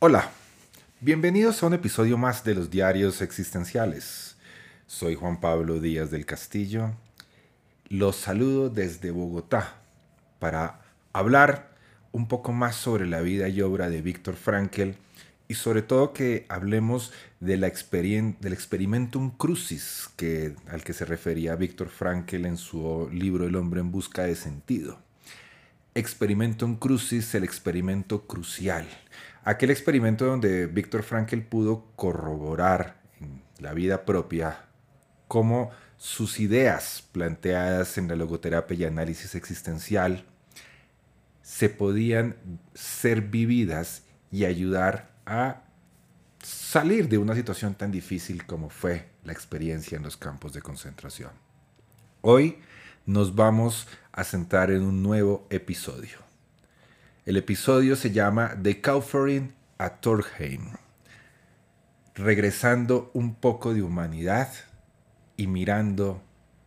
Hola, bienvenidos a un episodio más de los Diarios Existenciales. Soy Juan Pablo Díaz del Castillo. Los saludo desde Bogotá para hablar un poco más sobre la vida y obra de Víctor Frankl y sobre todo que hablemos de la del experimentum crucis que, al que se refería Víctor Frankl en su libro El hombre en busca de sentido. Experimentum crucis, el experimento crucial. Aquel experimento donde Víctor Frankl pudo corroborar en la vida propia cómo sus ideas planteadas en la logoterapia y análisis existencial se podían ser vividas y ayudar a salir de una situación tan difícil como fue la experiencia en los campos de concentración. Hoy nos vamos a centrar en un nuevo episodio. El episodio se llama The Kaufering a Torheim, regresando un poco de humanidad y mirando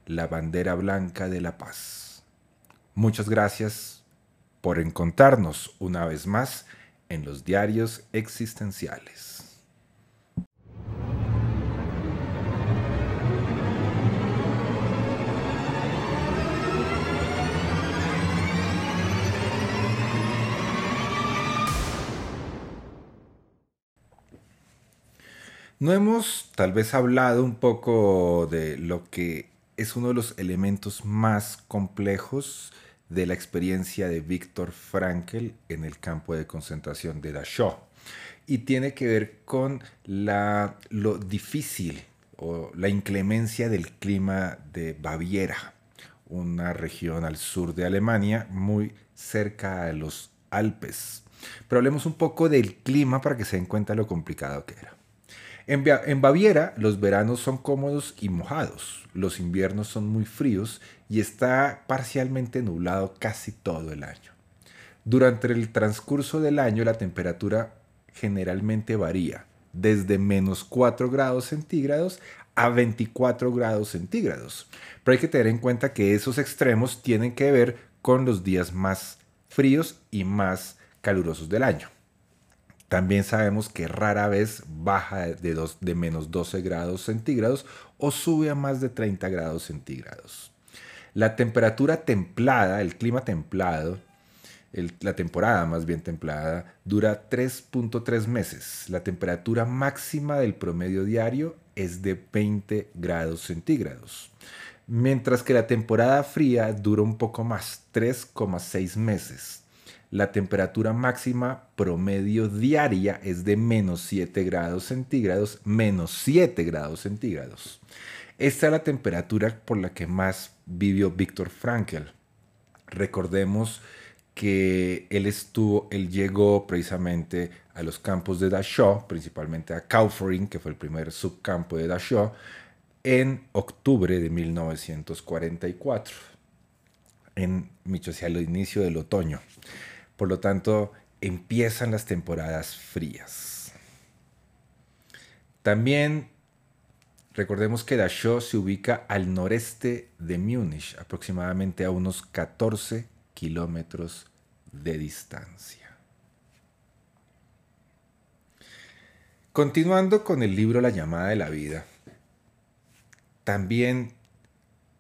la bandera blanca de la paz. Muchas gracias por encontrarnos una vez más en los diarios existenciales. No hemos tal vez hablado un poco de lo que es uno de los elementos más complejos de la experiencia de Víctor Frankl en el campo de concentración de Dachau. Y tiene que ver con la, lo difícil o la inclemencia del clima de Baviera, una región al sur de Alemania, muy cerca de los Alpes. Pero hablemos un poco del clima para que se den cuenta lo complicado que era. En, Baviera los veranos son cómodos y mojados, los inviernos son muy fríos y está parcialmente nublado casi todo el año. Durante el transcurso del año la temperatura generalmente varía desde menos 4 grados centígrados a 24 grados centígrados. Pero hay que tener en cuenta que esos extremos tienen que ver con los días más fríos y más calurosos del año. También sabemos que rara vez baja de, menos 12 grados centígrados o sube a más de 30 grados centígrados. La temperatura templada, el clima templado, la temporada más bien templada, dura 3.3 meses. La temperatura máxima del promedio diario es de 20 grados centígrados. Mientras que la temporada fría dura un poco más, 3,6 meses la temperatura máxima promedio diaria es de menos 7 grados centígrados, menos 7 grados centígrados. Esta es la temperatura por la que más vivió Víctor Frankl. Recordemos que él estuvo, él llegó precisamente a los campos de Dachau, principalmente a Kaufering, que fue el primer subcampo de Dachau, en octubre de 1944, en, hacia el inicio del otoño. Por lo tanto, empiezan las temporadas frías. También recordemos que Dachau se ubica al noreste de Múnich, aproximadamente a unos 14 kilómetros de distancia. Continuando con el libro La llamada de la vida, también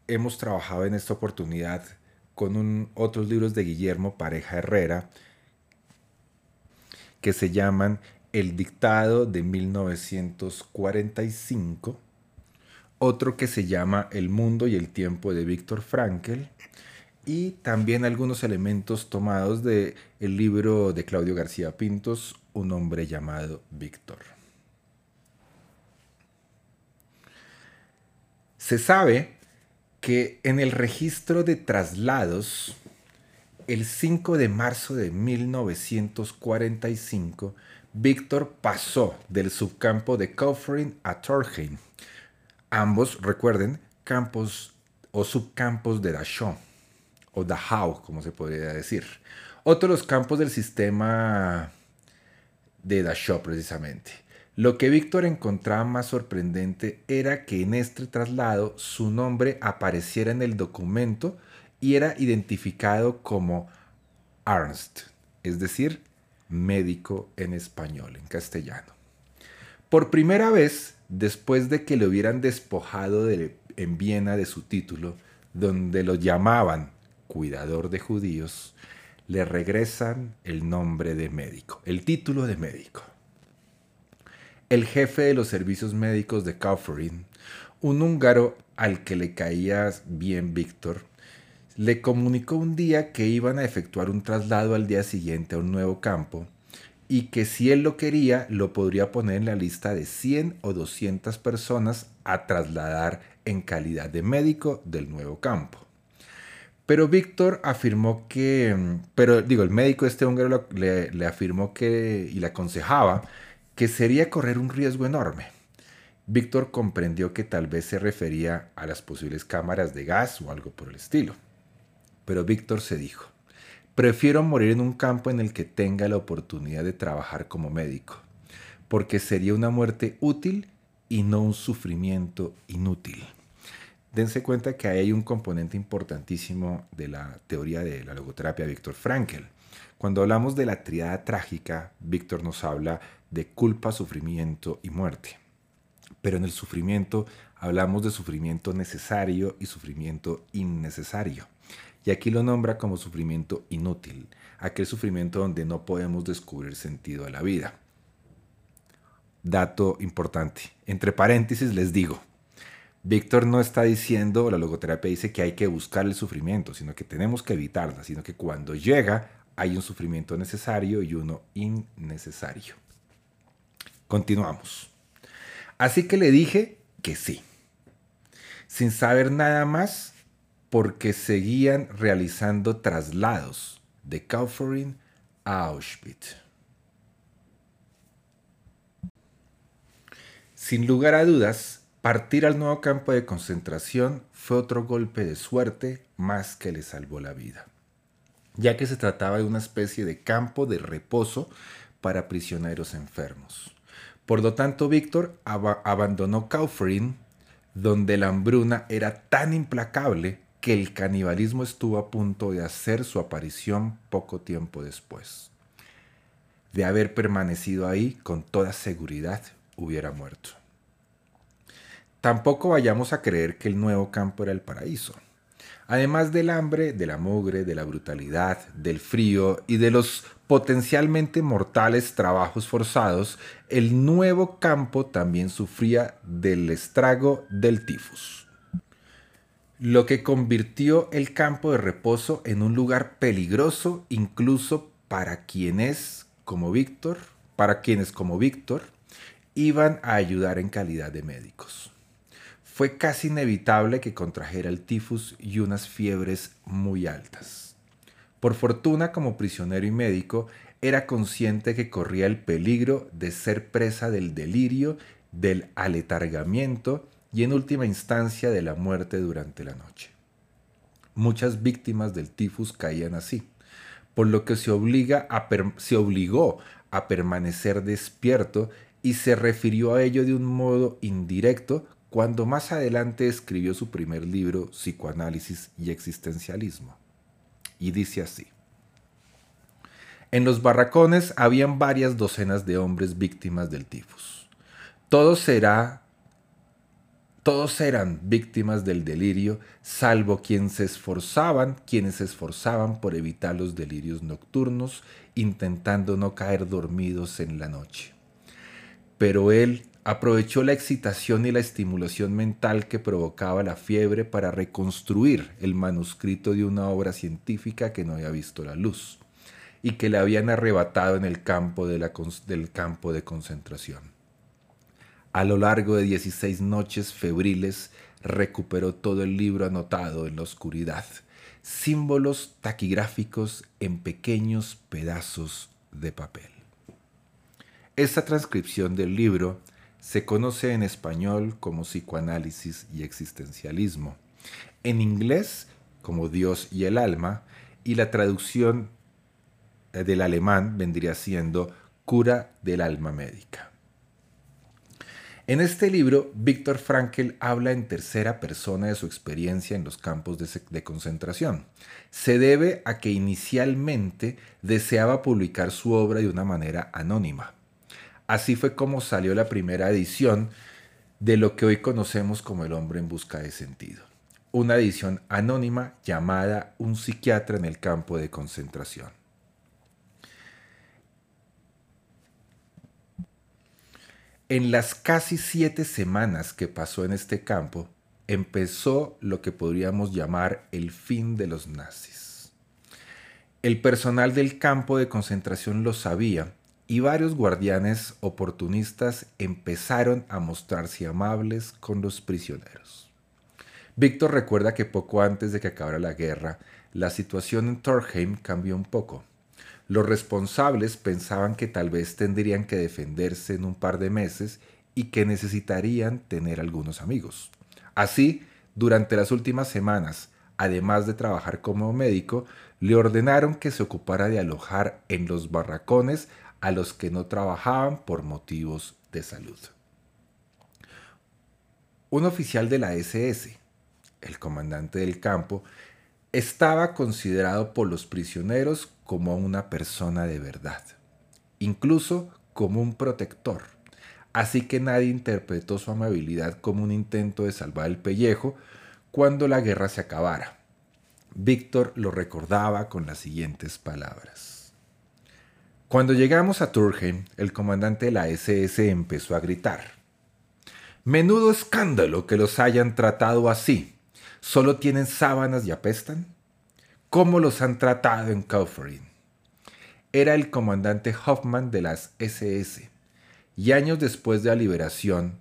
hemos trabajado en esta oportunidad con otros libros de Guillermo Pareja Herrera que se llaman El Dictado de 1945, otro que se llama El Mundo y el Tiempo de Víctor Frankl y también algunos elementos tomados del el libro de Claudio García Pintos, Un hombre llamado Víctor. Se sabe que en el registro de traslados, el 5 de marzo de 1945, Víctor pasó del subcampo de Kaufering a Torheim. Ambos, recuerden, campos o subcampos de Dachau, o Dachau, como se podría decir. Otro de los campos del sistema de Dachau, precisamente. Lo que Víctor encontraba más sorprendente era que en este traslado su nombre apareciera en el documento y era identificado como Ernst, es decir, médico en español, en castellano. Por primera vez, después de que le hubieran despojado en Viena de su título, donde lo llamaban cuidador de judíos, le regresan el nombre de médico, el título de médico. El jefe de los servicios médicos de Kaufering, un húngaro al que le caía bien Víctor, le comunicó un día que iban a efectuar un traslado al día siguiente a un nuevo campo y que si él lo quería lo podría poner en la lista de 100 o 200 personas a trasladar en calidad de médico del nuevo campo. Pero Víctor afirmó que, pero digo, el médico este húngaro le, le afirmó que y le aconsejaba que sería correr un riesgo enorme. Víctor comprendió que tal vez se refería a las posibles cámaras de gas o algo por el estilo. Pero Víctor se dijo, prefiero morir en un campo en el que tenga la oportunidad de trabajar como médico, porque sería una muerte útil y no un sufrimiento inútil. Dense cuenta que hay un componente importantísimo de la teoría de la logoterapia de Víctor Frankel. Cuando hablamos de la triada trágica, Víctor nos habla de culpa, sufrimiento y muerte. Pero en el sufrimiento hablamos de sufrimiento necesario y sufrimiento innecesario. Y aquí lo nombra como sufrimiento inútil, aquel sufrimiento donde no podemos descubrir sentido a la vida. Dato importante. Entre paréntesis les digo, Víctor no está diciendo, la logoterapia dice que hay que buscar el sufrimiento, sino que tenemos que evitarla, sino que cuando llega hay un sufrimiento necesario y uno innecesario. Continuamos. Así que le dije que sí. Sin saber nada más, porque seguían realizando traslados de Kaufering a Auschwitz. Sin lugar a dudas, partir al nuevo campo de concentración fue otro golpe de suerte más que le salvó la vida, ya que se trataba de una especie de campo de reposo para prisioneros enfermos. Por lo tanto, Víctor abandonó Kaufering, donde la hambruna era tan implacable que el canibalismo estuvo a punto de hacer su aparición poco tiempo después. De haber permanecido ahí, con toda seguridad hubiera muerto. Tampoco vayamos a creer que el nuevo campo era el paraíso. Además del hambre, de la mugre, de la brutalidad, del frío y de los potencialmente mortales trabajos forzados, el nuevo campo también sufría del estrago del tifus lo que convirtió el campo de reposo en un lugar peligroso incluso para quienes, como Víctor, para quienes como Víctor, iban a ayudar en calidad de médicos. Fue casi inevitable que contrajera el tifus y unas fiebres muy altas. Por fortuna, como prisionero y médico, era consciente que corría el peligro de ser presa del delirio, del aletargamiento y en última instancia de la muerte durante la noche. Muchas víctimas del tifus caían así, por lo que se, obliga a se obligó a permanecer despierto y se refirió a ello de un modo indirecto cuando más adelante escribió su primer libro, Psicoanálisis y Existencialismo. Y dice así. En los barracones habían varias docenas de hombres víctimas del tifus. Todos eran víctimas del delirio, salvo quienes se esforzaban, quienes se esforzaban por evitar los delirios nocturnos, intentando no caer dormidos en la noche. Pero él aprovechó la excitación y la estimulación mental que provocaba la fiebre para reconstruir el manuscrito de una obra científica que no había visto la luz y que le habían arrebatado en el campo de, la, del campo de concentración. A lo largo de 16 noches febriles recuperó todo el libro anotado en la oscuridad, símbolos taquigráficos en pequeños pedazos de papel. Esta transcripción del libro se conoce en español como psicoanálisis y existencialismo, en inglés como Dios y el alma, y la traducción eh, del alemán vendría siendo cura del alma médica. En este libro, Víctor Frankl habla en tercera persona de su experiencia en los campos de, concentración. Se debe a que inicialmente deseaba publicar su obra de una manera anónima. Así fue como salió la primera edición de lo que hoy conocemos como El hombre en busca de sentido. Una edición anónima llamada Un psiquiatra en el campo de concentración. En las casi siete semanas que pasó en este campo, empezó lo que podríamos llamar el fin de los nazis. El personal del campo de concentración lo sabía y varios guardianes oportunistas empezaron a mostrarse amables con los prisioneros. Víctor recuerda que poco antes de que acabara la guerra, la situación en Torheim cambió un poco. Los responsables pensaban que tal vez tendrían que defenderse en un par de meses y que necesitarían tener algunos amigos. Así, durante las últimas semanas, además de trabajar como médico, le ordenaron que se ocupara de alojar en los barracones a los que no trabajaban por motivos de salud. Un oficial de la SS, el comandante del campo, estaba considerado por los prisioneros como una persona de verdad, incluso como un protector. Así que nadie interpretó su amabilidad como un intento de salvar el pellejo cuando la guerra se acabara. Víctor lo recordaba con las siguientes palabras. Cuando llegamos a Turgen, el comandante de la SS empezó a gritar. Menudo escándalo que los hayan tratado así. ¿Solo tienen sábanas y apestan? ¿Cómo los han tratado en Kaufering? Era el comandante Hoffman de las SS y años después de la liberación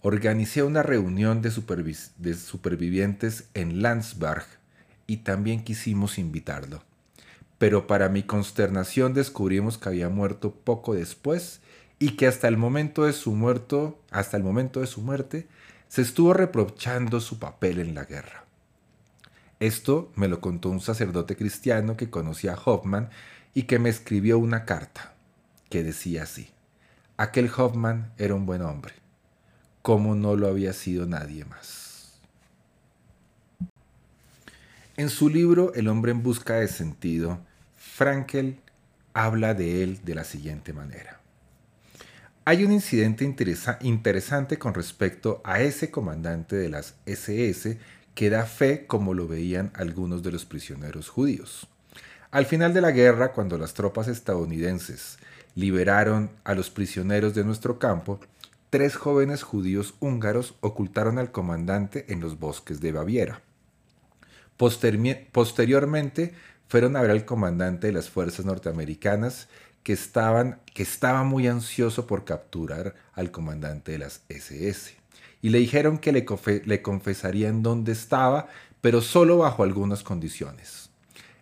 organicé una reunión de supervivientes en Landsberg y también quisimos invitarlo. Pero para mi consternación descubrimos que había muerto poco después y que hasta el momento de su muerto, hasta el momento de su muerte, se estuvo reprochando su papel en la guerra. Esto me lo contó un sacerdote cristiano que conocía a Hoffman y que me escribió una carta que decía así, aquel Hoffman era un buen hombre, como no lo había sido nadie más. En su libro El hombre en busca de sentido, Frankel habla de él de la siguiente manera. Hay un incidente interesante con respecto a ese comandante de las SS que da fe como lo veían algunos de los prisioneros judíos. Al final de la guerra, cuando las tropas estadounidenses liberaron a los prisioneros de nuestro campo, tres jóvenes judíos húngaros ocultaron al comandante en los bosques de Baviera. Posteriormente fueron a ver al comandante de las fuerzas norteamericanas que, estaban, que estaba muy ansioso por capturar al comandante de las SS. Y le dijeron que le, le confesarían dónde estaba, pero solo bajo algunas condiciones.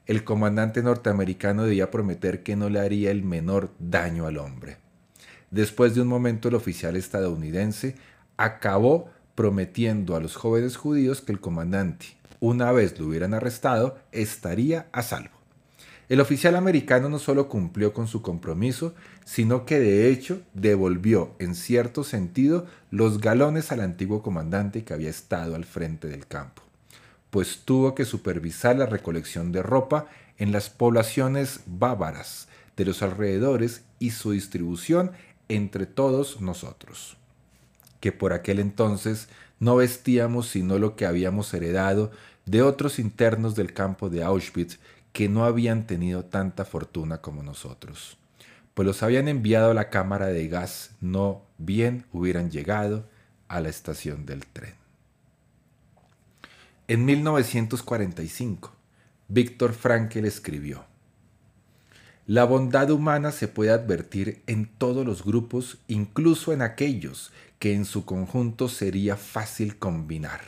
El comandante norteamericano debía prometer que no le haría el menor daño al hombre. Después de un momento el oficial estadounidense acabó prometiendo a los jóvenes judíos que el comandante, una vez lo hubieran arrestado, estaría a salvo. El oficial americano no solo cumplió con su compromiso, sino que de hecho devolvió, en cierto sentido, los galones al antiguo comandante que había estado al frente del campo, pues tuvo que supervisar la recolección de ropa en las poblaciones bávaras de los alrededores y su distribución entre todos nosotros, que por aquel entonces no vestíamos sino lo que habíamos heredado de otros internos del campo de Auschwitz que no habían tenido tanta fortuna como nosotros, pues los habían enviado a la cámara de gas, no bien hubieran llegado a la estación del tren. En 1945, Víctor Frankl escribió, La bondad humana se puede advertir en todos los grupos, incluso en aquellos que en su conjunto sería fácil combinar.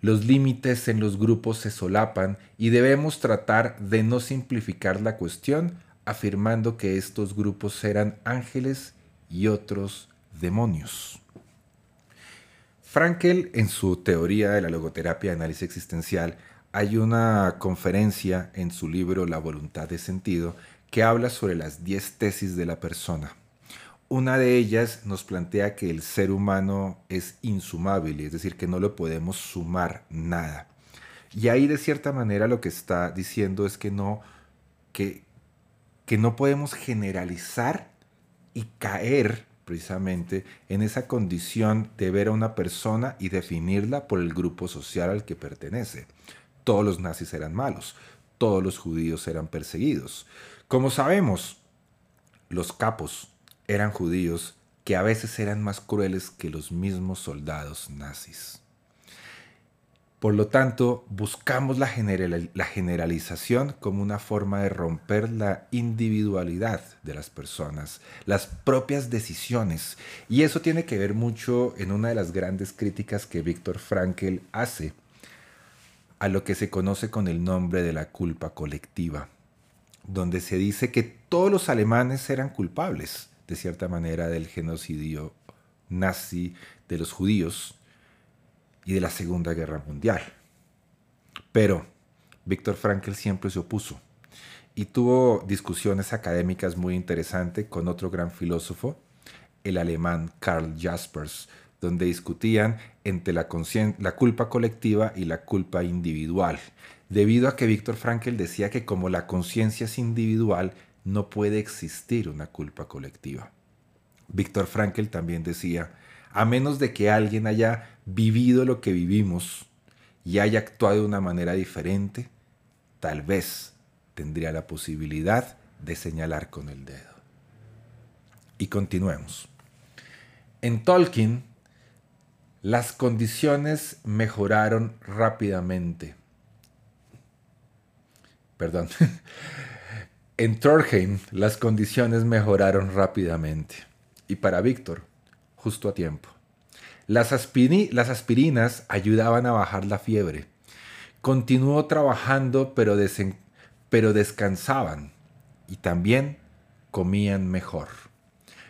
Los límites en los grupos se solapan y debemos tratar de no simplificar la cuestión afirmando que estos grupos eran ángeles y otros demonios. Frankel, en su teoría de la logoterapia de análisis existencial, hay una conferencia en su libro La voluntad de sentido que habla sobre las 10 tesis de la persona. Una de ellas nos plantea que el ser humano es insumable, es decir, que no le podemos sumar nada. Y ahí de cierta manera lo que está diciendo es que no, que, que no podemos generalizar y caer precisamente en esa condición de ver a una persona y definirla por el grupo social al que pertenece. Todos los nazis eran malos, todos los judíos eran perseguidos. Como sabemos, los capos eran judíos que a veces eran más crueles que los mismos soldados nazis. Por lo tanto, buscamos la, generalización como una forma de romper la individualidad de las personas, las propias decisiones. Y eso tiene que ver mucho en una de las grandes críticas que Víctor Frankl hace a lo que se conoce con el nombre de la culpa colectiva, donde se dice que todos los alemanes eran culpables, de cierta manera, del genocidio nazi de los judíos y de la Segunda Guerra Mundial. Pero Víctor Frankl siempre se opuso y tuvo discusiones académicas muy interesantes con otro gran filósofo, el alemán Karl Jaspers, donde discutían entre la, la, culpa colectiva y la culpa individual, debido a que Víctor Frankl decía que como la conciencia es individual, no puede existir una culpa colectiva. Víctor Frankl también decía, a menos de que alguien haya vivido lo que vivimos y haya actuado de una manera diferente, tal vez tendría la posibilidad de señalar con el dedo. Y continuemos. En Tolkien, las condiciones mejoraron rápidamente. Perdón. en Thorheim, las condiciones mejoraron rápidamente. Y para Víctor, justo a tiempo. Las, aspirinas ayudaban a bajar la fiebre. Continuó trabajando, pero, pero descansaban. Y también comían mejor.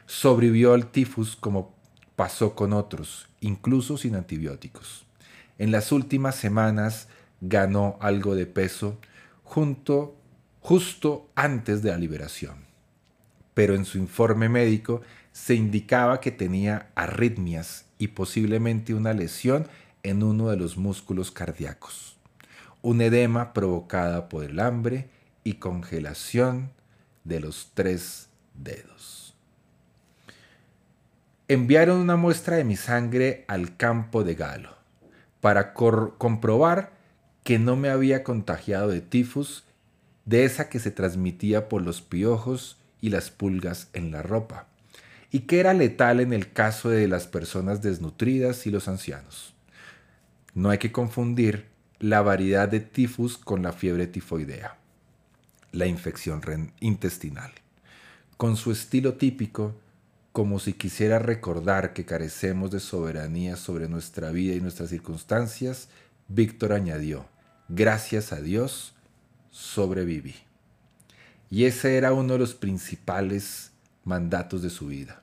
Sobrevivió al tifus como pasó con otros, incluso sin antibióticos. En las últimas semanas ganó algo de peso junto, justo antes de la liberación. Pero en su informe médico se indicaba que tenía arritmias y posiblemente una lesión en uno de los músculos cardíacos, un edema provocada por el hambre y congelación de los tres dedos enviaron una muestra de mi sangre al campo de Galo para comprobar que no me había contagiado de tifus, de esa que se transmitía por los piojos y las pulgas en la ropa, y que era letal en el caso de las personas desnutridas y los ancianos. No hay que confundir la variedad de tifus con la fiebre tifoidea, la infección intestinal. Con su estilo típico, como si quisiera recordar que carecemos de soberanía sobre nuestra vida y nuestras circunstancias, Víctor añadió, gracias a Dios, sobreviví. Y ese era uno de los principales mandatos de su vida.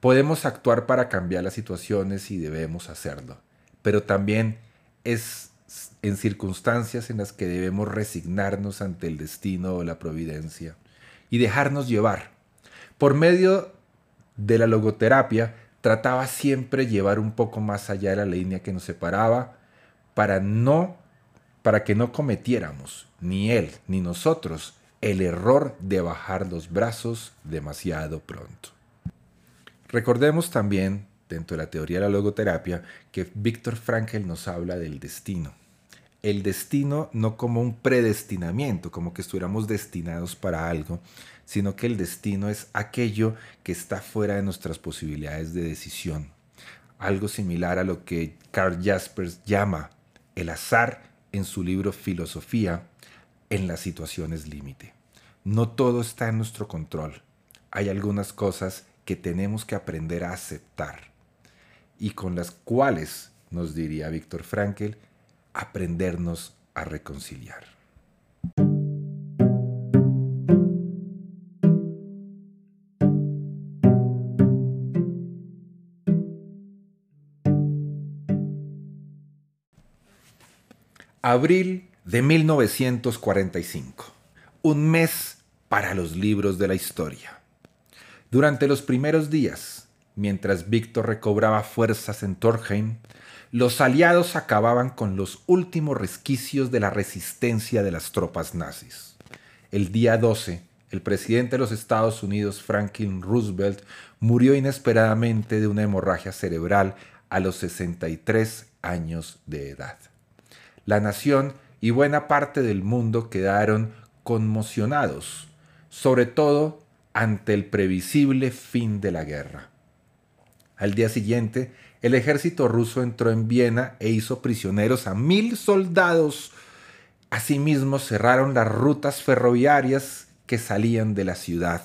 Podemos actuar para cambiar las situaciones y debemos hacerlo, pero también es en circunstancias en las que debemos resignarnos ante el destino o la providencia y dejarnos llevar. Por medio de la logoterapia trataba siempre llevar un poco más allá de la línea que nos separaba para no para que no cometiéramos ni él ni nosotros el error de bajar los brazos demasiado pronto. Recordemos también dentro de la teoría de la logoterapia que Víctor Frankl nos habla del destino. El destino no como un predestinamiento, como que estuviéramos destinados para algo, sino que el destino es aquello que está fuera de nuestras posibilidades de decisión. Algo similar a lo que Carl Jaspers llama el azar en su libro Filosofía en las situaciones límite. No todo está en nuestro control. Hay algunas cosas que tenemos que aprender a aceptar y con las cuales, nos diría Víctor Frankl, aprendernos a reconciliar. Abril de 1945. Un mes para los libros de la historia. Durante los primeros días, mientras Víctor recobraba fuerzas en Torheim, los aliados acababan con los últimos resquicios de la resistencia de las tropas nazis. El día 12, el presidente de los Estados Unidos, Franklin Roosevelt, murió inesperadamente de una hemorragia cerebral a los 63 años de edad la nación y buena parte del mundo quedaron conmocionados, sobre todo ante el previsible fin de la guerra. Al día siguiente, el ejército ruso entró en Viena e hizo prisioneros a mil soldados. Asimismo, cerraron las rutas ferroviarias que salían de la ciudad.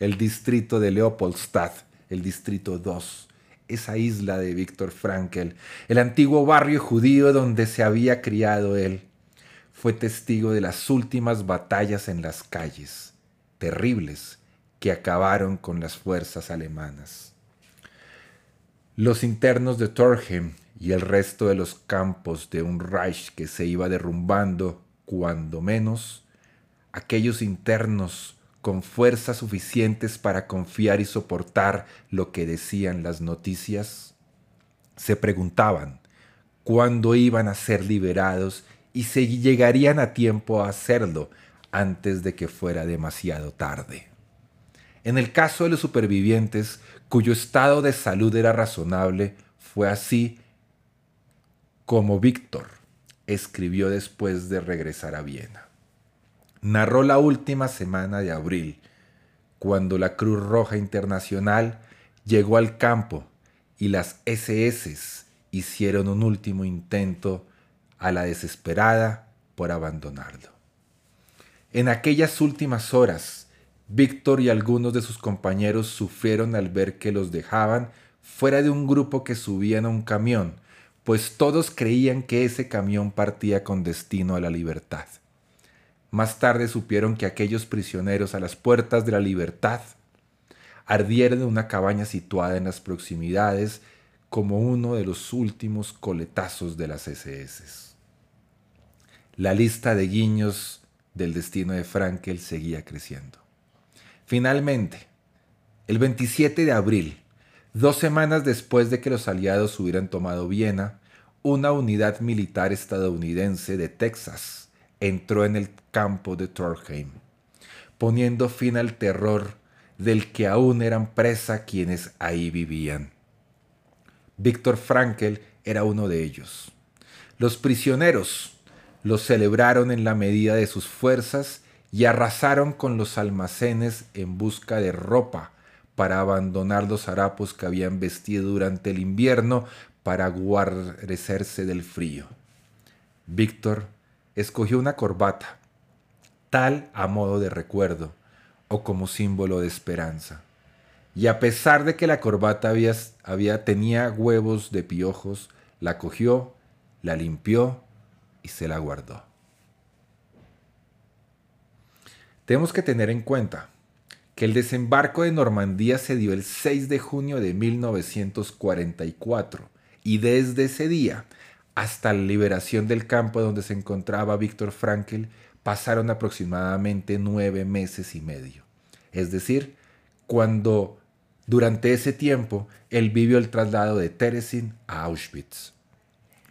El distrito de Leopoldstadt, el distrito 2, esa isla de Víctor Frankel, el antiguo barrio judío donde se había criado él. Fue testigo de las últimas batallas en las calles, terribles, que acabaron con las fuerzas alemanas. Los internos de Torheim y el resto de los campos de un Reich que se iba derrumbando, cuando menos, aquellos internos con fuerzas suficientes para confiar y soportar lo que decían las noticias, se preguntaban cuándo iban a ser liberados y si llegarían a tiempo a hacerlo antes de que fuera demasiado tarde. En el caso de los supervivientes, cuyo estado de salud era razonable, fue así como Víctor escribió después de regresar a Viena narró la última semana de abril, cuando la Cruz Roja Internacional llegó al campo y las SS hicieron un último intento a la desesperada por abandonarlo. En aquellas últimas horas, Víctor y algunos de sus compañeros sufrieron al ver que los dejaban fuera de un grupo que subían a un camión, pues todos creían que ese camión partía con destino a la libertad. Más tarde supieron que aquellos prisioneros a las puertas de la libertad ardieron en una cabaña situada en las proximidades como uno de los últimos coletazos de las SS. La lista de guiños del destino de Frankel seguía creciendo. Finalmente, el 27 de abril, dos semanas después de que los aliados hubieran tomado Viena, una unidad militar estadounidense de Texas entró en el campo de Torheim, poniendo fin al terror del que aún eran presa quienes ahí vivían. Víctor Frankel era uno de ellos. Los prisioneros los celebraron en la medida de sus fuerzas y arrasaron con los almacenes en busca de ropa para abandonar los harapos que habían vestido durante el invierno para guarecerse del frío. Víctor escogió una corbata, tal a modo de recuerdo o como símbolo de esperanza. Y a pesar de que la corbata había, tenía huevos de piojos, la cogió, la limpió y se la guardó. Tenemos que tener en cuenta que el desembarco de Normandía se dio el 6 de junio de 1944 y desde ese día hasta la liberación del campo donde se encontraba Víctor Frankl pasaron aproximadamente nueve meses y medio. Es decir, cuando durante ese tiempo él vivió el traslado de Teresin a Auschwitz,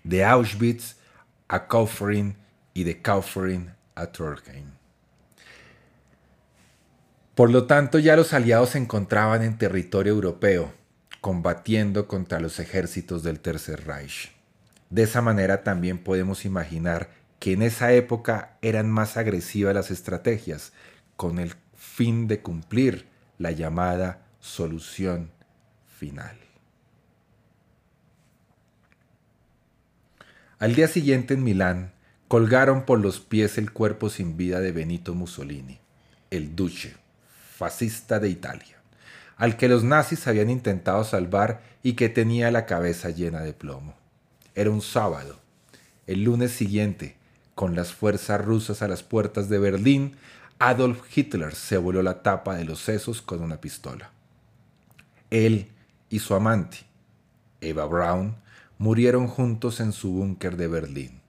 de Auschwitz a Kaufering y de Kaufering a Turkheim. Por lo tanto, ya los aliados se encontraban en territorio europeo, combatiendo contra los ejércitos del Tercer Reich. De esa manera también podemos imaginar que en esa época eran más agresivas las estrategias con el fin de cumplir la llamada solución final. Al día siguiente en Milán colgaron por los pies el cuerpo sin vida de Benito Mussolini, el duce, fascista de Italia, al que los nazis habían intentado salvar y que tenía la cabeza llena de plomo. Era un sábado. El lunes siguiente, con las fuerzas rusas a las puertas de Berlín, Adolf Hitler se voló la tapa de los sesos con una pistola. Él y su amante, Eva Braun, murieron juntos en su búnker de Berlín.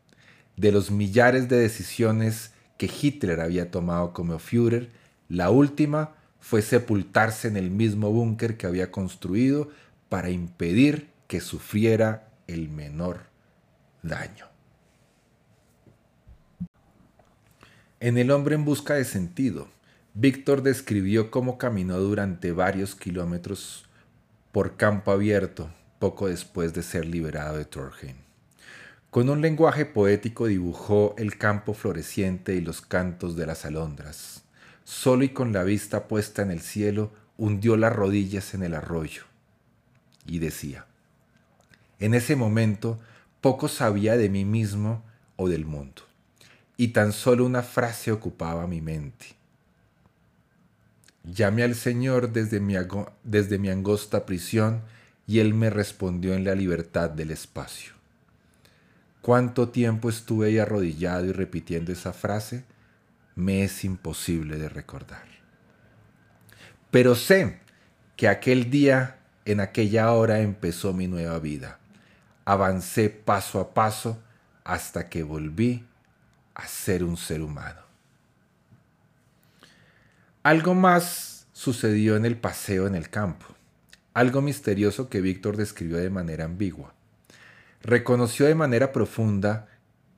De los millares de decisiones que Hitler había tomado como Führer, la última fue sepultarse en el mismo búnker que había construido para impedir que sufriera el menor daño. En El hombre en busca de sentido, Víctor describió cómo caminó durante varios kilómetros por campo abierto poco después de ser liberado de Torheim. Con un lenguaje poético dibujó el campo floreciente y los cantos de las alondras. Solo y con la vista puesta en el cielo, hundió las rodillas en el arroyo y decía, en ese momento poco sabía de mí mismo o del mundo, y tan solo una frase ocupaba mi mente. Llamé al Señor desde mi, angosta prisión y Él me respondió en la libertad del espacio. ¿Cuánto tiempo estuve ahí arrodillado y repitiendo esa frase? Me es imposible de recordar. Pero sé que aquel día, en aquella hora, empezó mi nueva vida. Avancé paso a paso hasta que volví a ser un ser humano. Algo más sucedió en el paseo en el campo algo misterioso que Víctor describió de manera ambigua. Reconoció de manera profunda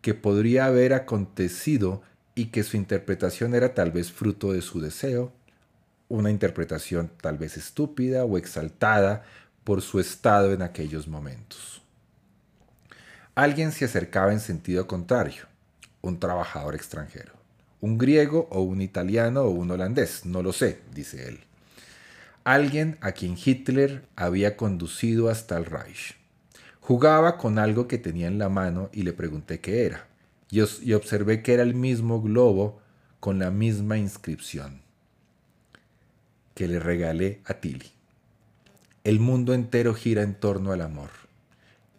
que podría haber acontecido y que su interpretación era tal vez fruto de su deseo, una interpretación tal vez estúpida o exaltada por su estado en aquellos momentos. Alguien se acercaba en sentido contrario, un trabajador extranjero, un griego o un italiano o un holandés, no lo sé, dice él alguien a quien Hitler había conducido hasta el Reich. Jugaba con algo que tenía en la mano y le pregunté qué era, y, y observé que era el mismo globo con la misma inscripción que le regalé a Tilly. El mundo entero gira en torno al amor.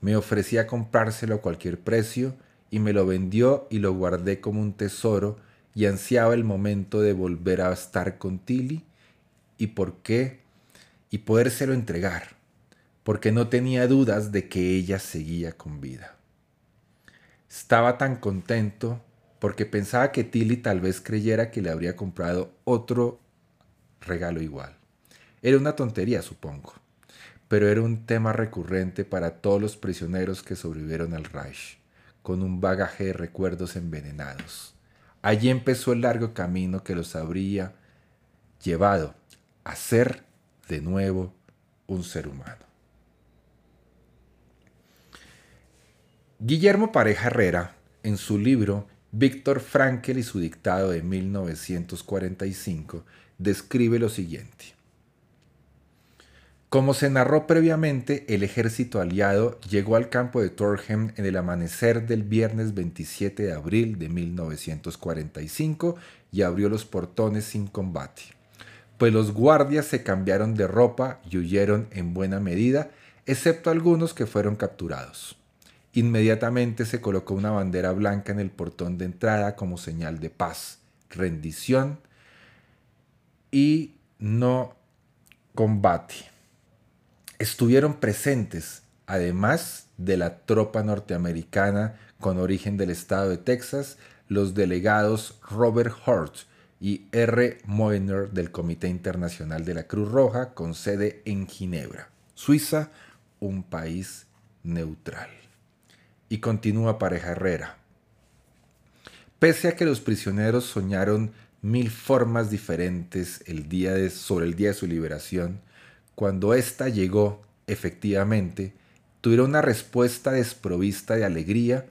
Me ofrecía comprárselo a cualquier precio y me lo vendió y lo guardé como un tesoro y ansiaba el momento de volver a estar con Tilly y por qué y podérselo entregar, porque no tenía dudas de que ella seguía con vida. Estaba tan contento porque pensaba que Tilly tal vez creyera que le habría comprado otro regalo igual. Era una tontería, supongo, pero era un tema recurrente para todos los prisioneros que sobrevivieron al Reich, con un bagaje de recuerdos envenenados. Allí empezó el largo camino que los habría llevado a ser de nuevo un ser humano. Guillermo Pareja Herrera, en su libro Víctor Frankel y su dictado de 1945, describe lo siguiente. Como se narró previamente, el ejército aliado llegó al campo de Torhem en el amanecer del viernes 27 de abril de 1945 y abrió los portones sin combate pues los guardias se cambiaron de ropa y huyeron en buena medida, excepto algunos que fueron capturados. Inmediatamente se colocó una bandera blanca en el portón de entrada como señal de paz, rendición y no combate. Estuvieron presentes, además de la tropa norteamericana con origen del estado de Texas, los delegados Robert Hurt y R. Moiner del Comité Internacional de la Cruz Roja con sede en Ginebra, Suiza, un país neutral. Y continúa Pareja Herrera. Pese a que los prisioneros soñaron mil formas diferentes el día sobre el día de su liberación, cuando ésta llegó, efectivamente, tuvieron una respuesta desprovista de alegría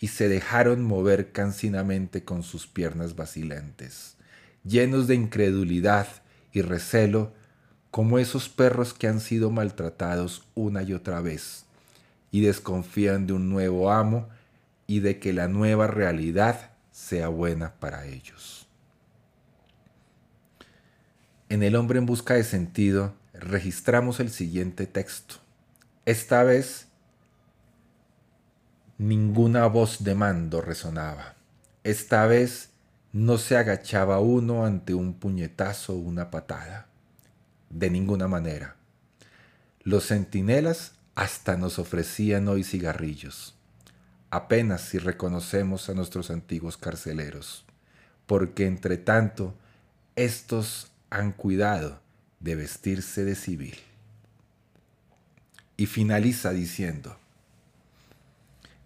y se dejaron mover cansinamente con sus piernas vacilantes llenos de incredulidad y recelo, como esos perros que han sido maltratados una y otra vez, y desconfían de un nuevo amo y de que la nueva realidad sea buena para ellos. En El hombre en busca de sentido registramos el siguiente texto. Esta vez ninguna voz de mando resonaba. Esta vez no se agachaba uno ante un puñetazo o una patada. De ninguna manera. Los centinelas hasta nos ofrecían hoy cigarrillos. Apenas si reconocemos a nuestros antiguos carceleros, porque entre tanto estos han cuidado de vestirse de civil. Y finaliza diciendo,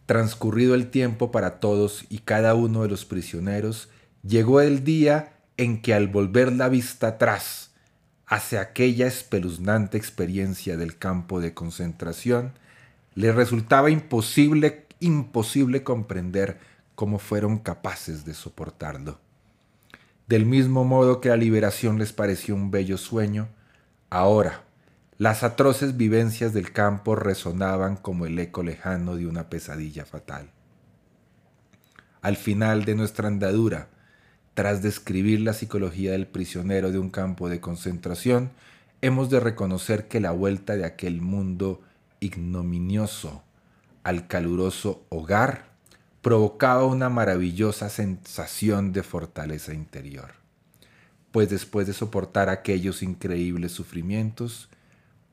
Transcurrido el tiempo para todos y cada uno de los prisioneros, llegó el día en que al volver la vista atrás hacia aquella espeluznante experiencia del campo de concentración, le resultaba imposible, imposible comprender cómo fueron capaces de soportarlo. Del mismo modo que la liberación les pareció un bello sueño, ahora, las atroces vivencias del campo resonaban como el eco lejano de una pesadilla fatal. Al final de nuestra andadura, tras describir la psicología del prisionero de un campo de concentración, hemos de reconocer que la vuelta de aquel mundo ignominioso al caluroso hogar provocaba una maravillosa sensación de fortaleza interior, pues después de soportar aquellos increíbles sufrimientos,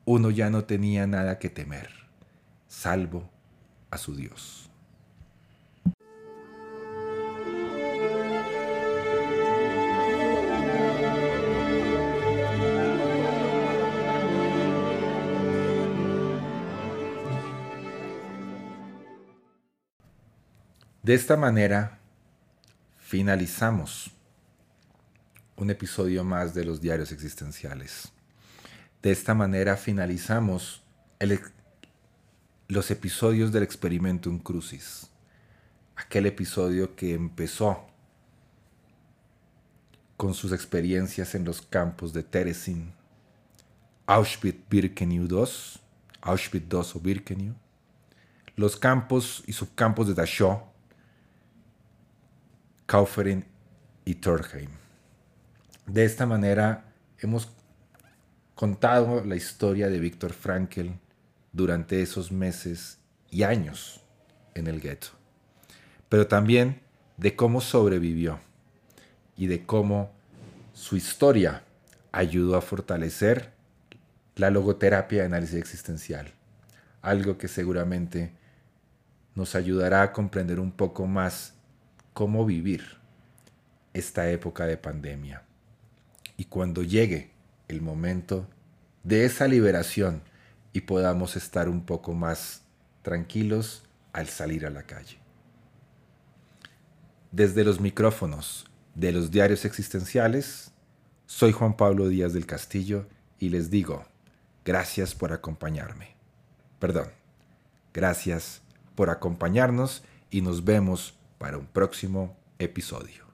uno ya no tenía nada que temer, salvo a su Dios. De esta manera, finalizamos un episodio más de los diarios existenciales. De esta manera finalizamos los episodios del Experimentum Crucis. Aquel episodio que empezó con sus experiencias en los campos de Teresin, Auschwitz-Birkenau II, Auschwitz II o Birkenau, los campos y subcampos de Dachau, Kaufering y Torheim. De esta manera hemos contado la historia de Víctor Frankl durante esos meses y años en el gueto, pero también de cómo sobrevivió y de cómo su historia ayudó a fortalecer la logoterapia de análisis existencial, algo que seguramente nos ayudará a comprender un poco más cómo vivir esta época de pandemia. Y cuando llegue el momento de esa liberación y podamos estar un poco más tranquilos al salir a la calle. Desde los micrófonos de los diarios existenciales, soy Juan Pablo Díaz del Castillo y les digo, gracias por acompañarme. Perdón, gracias por acompañarnos y nos vemos para un próximo episodio.